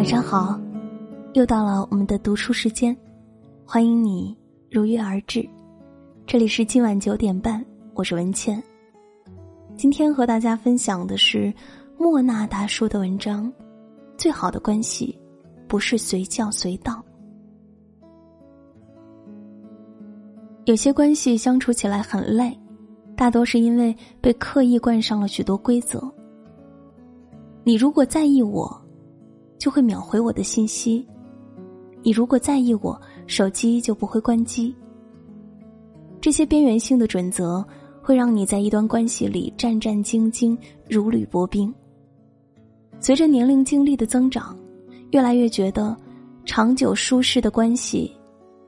晚上好，又到了我们的读书时间，欢迎你如约而至。这里是今晚九点半，我是文倩。今天和大家分享的是莫那大叔的文章。最好的关系，不是随叫随到。有些关系相处起来很累，大多是因为被刻意冠上了许多规则。你如果在意我，就会秒回我的信息；你如果在意我，手机就不会关机。这些边缘性的准则，会让你在一段关系里战战兢兢，如履薄冰。随着年龄经历的增长，越来越觉得，长久舒适的关系，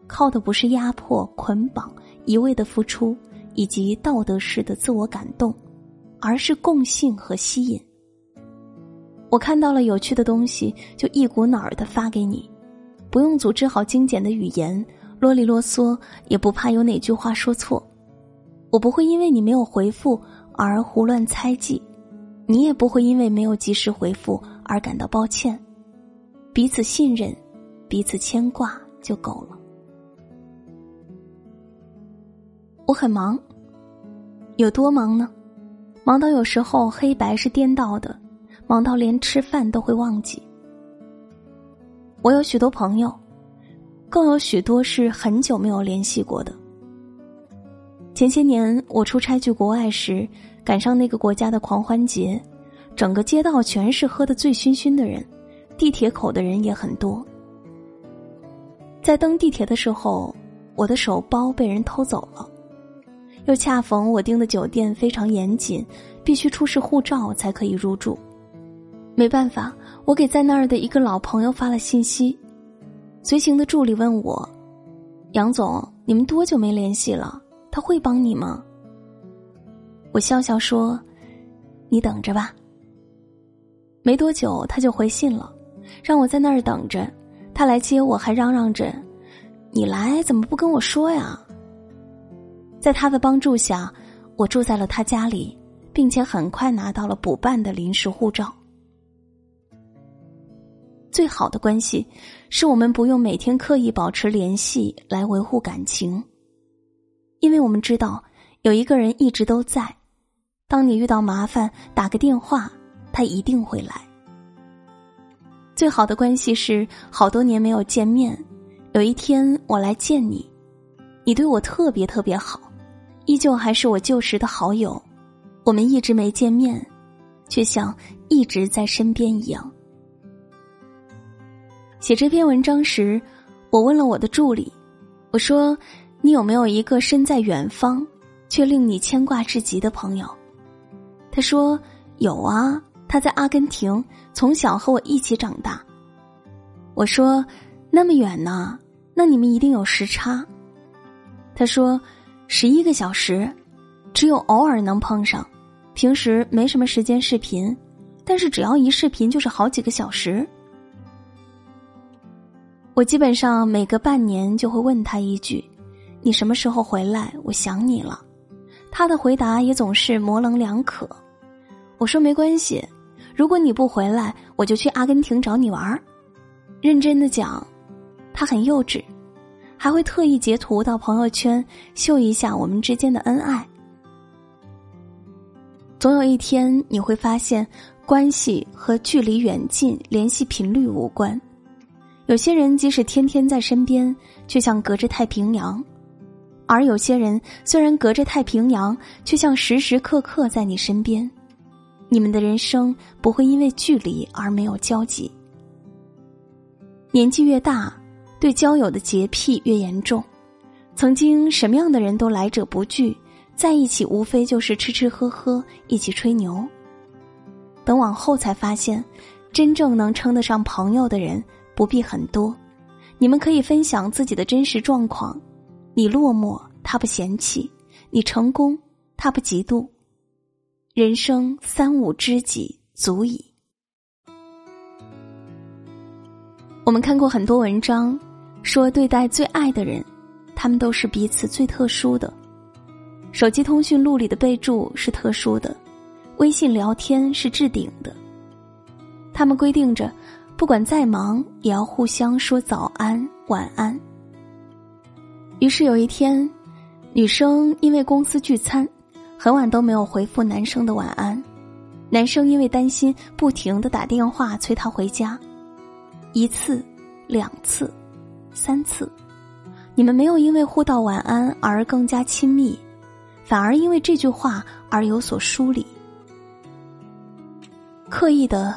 靠的不是压迫、捆绑、一味的付出以及道德式的自我感动，而是共性和吸引。我看到了有趣的东西，就一股脑儿的发给你，不用组织好精简的语言，啰里啰嗦，也不怕有哪句话说错。我不会因为你没有回复而胡乱猜忌。你也不会因为没有及时回复而感到抱歉，彼此信任，彼此牵挂就够了。我很忙，有多忙呢？忙到有时候黑白是颠倒的，忙到连吃饭都会忘记。我有许多朋友，更有许多是很久没有联系过的。前些年我出差去国外时。赶上那个国家的狂欢节，整个街道全是喝得醉醺醺的人，地铁口的人也很多。在登地铁的时候，我的手包被人偷走了，又恰逢我订的酒店非常严谨，必须出示护照才可以入住。没办法，我给在那儿的一个老朋友发了信息，随行的助理问我：“杨总，你们多久没联系了？他会帮你吗？”我笑笑说：“你等着吧。”没多久，他就回信了，让我在那儿等着。他来接我，还嚷嚷着：“你来怎么不跟我说呀？”在他的帮助下，我住在了他家里，并且很快拿到了补办的临时护照。最好的关系，是我们不用每天刻意保持联系来维护感情，因为我们知道有一个人一直都在。当你遇到麻烦，打个电话，他一定会来。最好的关系是好多年没有见面，有一天我来见你，你对我特别特别好，依旧还是我旧时的好友，我们一直没见面，却像一直在身边一样。写这篇文章时，我问了我的助理，我说：“你有没有一个身在远方，却令你牵挂至极的朋友？”他说：“有啊，他在阿根廷，从小和我一起长大。”我说：“那么远呢？那你们一定有时差。”他说：“十一个小时，只有偶尔能碰上，平时没什么时间视频，但是只要一视频就是好几个小时。”我基本上每隔半年就会问他一句：“你什么时候回来？我想你了。”他的回答也总是模棱两可。我说没关系，如果你不回来，我就去阿根廷找你玩儿。认真的讲，他很幼稚，还会特意截图到朋友圈秀一下我们之间的恩爱。总有一天你会发现，关系和距离远近、联系频率无关。有些人即使天天在身边，却像隔着太平洋；而有些人虽然隔着太平洋，却像时时刻刻在你身边。你们的人生不会因为距离而没有交集。年纪越大，对交友的洁癖越严重。曾经什么样的人都来者不拒，在一起无非就是吃吃喝喝，一起吹牛。等往后才发现，真正能称得上朋友的人不必很多。你们可以分享自己的真实状况，你落寞他不嫌弃，你成功他不嫉妒。人生三五知己足矣。我们看过很多文章，说对待最爱的人，他们都是彼此最特殊的。手机通讯录里的备注是特殊的，微信聊天是置顶的。他们规定着，不管再忙，也要互相说早安、晚安。于是有一天，女生因为公司聚餐，很晚都没有回复男生的晚安。男生因为担心，不停的打电话催她回家，一次、两次、三次，你们没有因为互道晚安而更加亲密，反而因为这句话而有所疏离。刻意的，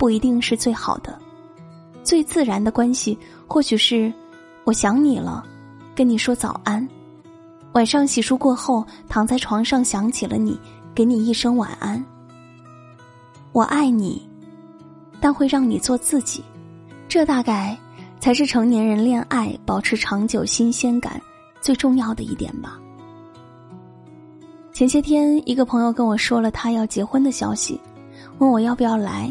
不一定是最好的，最自然的关系，或许是我想你了，跟你说早安，晚上洗漱过后躺在床上想起了你，给你一声晚安。我爱你，但会让你做自己，这大概才是成年人恋爱保持长久新鲜感最重要的一点吧。前些天，一个朋友跟我说了他要结婚的消息，问我要不要来。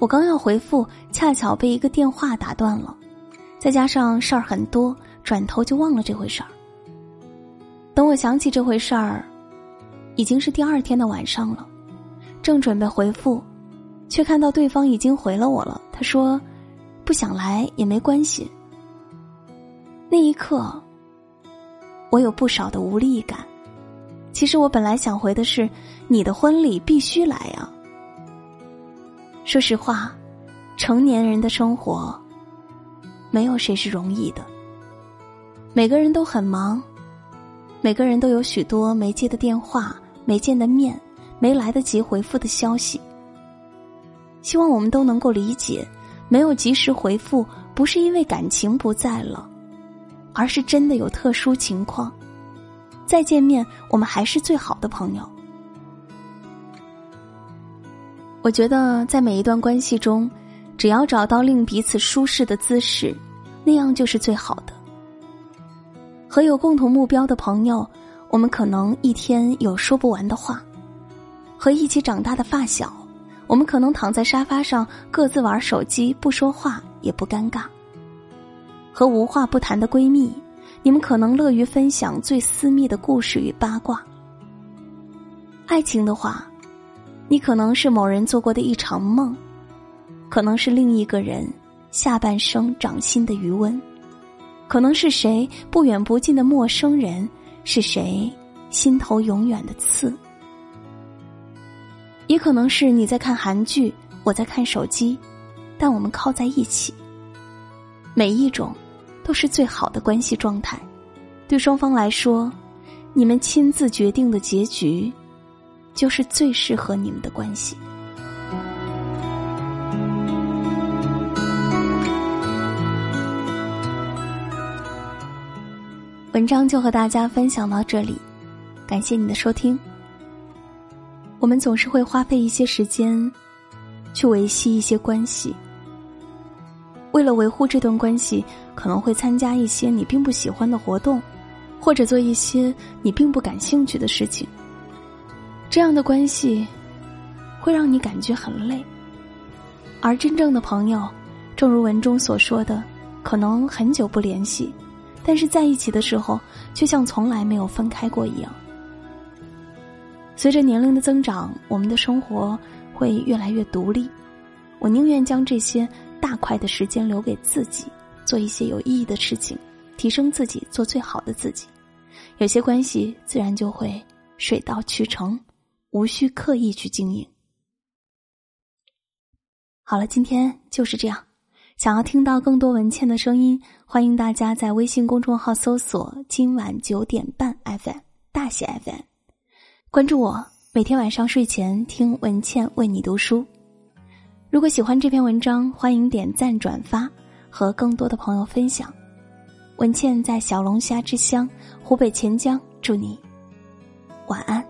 我刚要回复，恰巧被一个电话打断了，再加上事儿很多，转头就忘了这回事儿。等我想起这回事儿，已经是第二天的晚上了。正准备回复，却看到对方已经回了我了。他说：“不想来也没关系。”那一刻，我有不少的无力感。其实我本来想回的是：“你的婚礼必须来啊！”说实话，成年人的生活，没有谁是容易的。每个人都很忙，每个人都有许多没接的电话、没见的面。没来得及回复的消息，希望我们都能够理解，没有及时回复，不是因为感情不在了，而是真的有特殊情况。再见面，我们还是最好的朋友。我觉得，在每一段关系中，只要找到令彼此舒适的姿势，那样就是最好的。和有共同目标的朋友，我们可能一天有说不完的话。和一起长大的发小，我们可能躺在沙发上各自玩手机，不说话也不尴尬。和无话不谈的闺蜜，你们可能乐于分享最私密的故事与八卦。爱情的话，你可能是某人做过的一场梦，可能是另一个人下半生掌心的余温，可能是谁不远不近的陌生人，是谁心头永远的刺。也可能是你在看韩剧，我在看手机，但我们靠在一起。每一种都是最好的关系状态，对双方来说，你们亲自决定的结局，就是最适合你们的关系。文章就和大家分享到这里，感谢你的收听。我们总是会花费一些时间，去维系一些关系。为了维护这段关系，可能会参加一些你并不喜欢的活动，或者做一些你并不感兴趣的事情。这样的关系会让你感觉很累。而真正的朋友，正如文中所说的，可能很久不联系，但是在一起的时候，却像从来没有分开过一样。随着年龄的增长，我们的生活会越来越独立。我宁愿将这些大块的时间留给自己，做一些有意义的事情，提升自己，做最好的自己。有些关系自然就会水到渠成，无需刻意去经营。好了，今天就是这样。想要听到更多文倩的声音，欢迎大家在微信公众号搜索“今晚九点半 FM” 大写 FM。关注我，每天晚上睡前听文倩为你读书。如果喜欢这篇文章，欢迎点赞转发，和更多的朋友分享。文倩在小龙虾之乡湖北潜江，祝你晚安。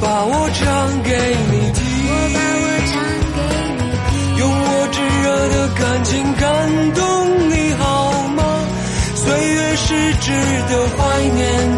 把我唱给你听，我把我唱给你听，用我炙热的感情感动你好吗？岁月是值得怀念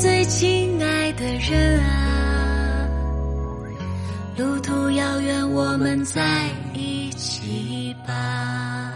最亲爱的人啊，路途遥远，我们在一起吧。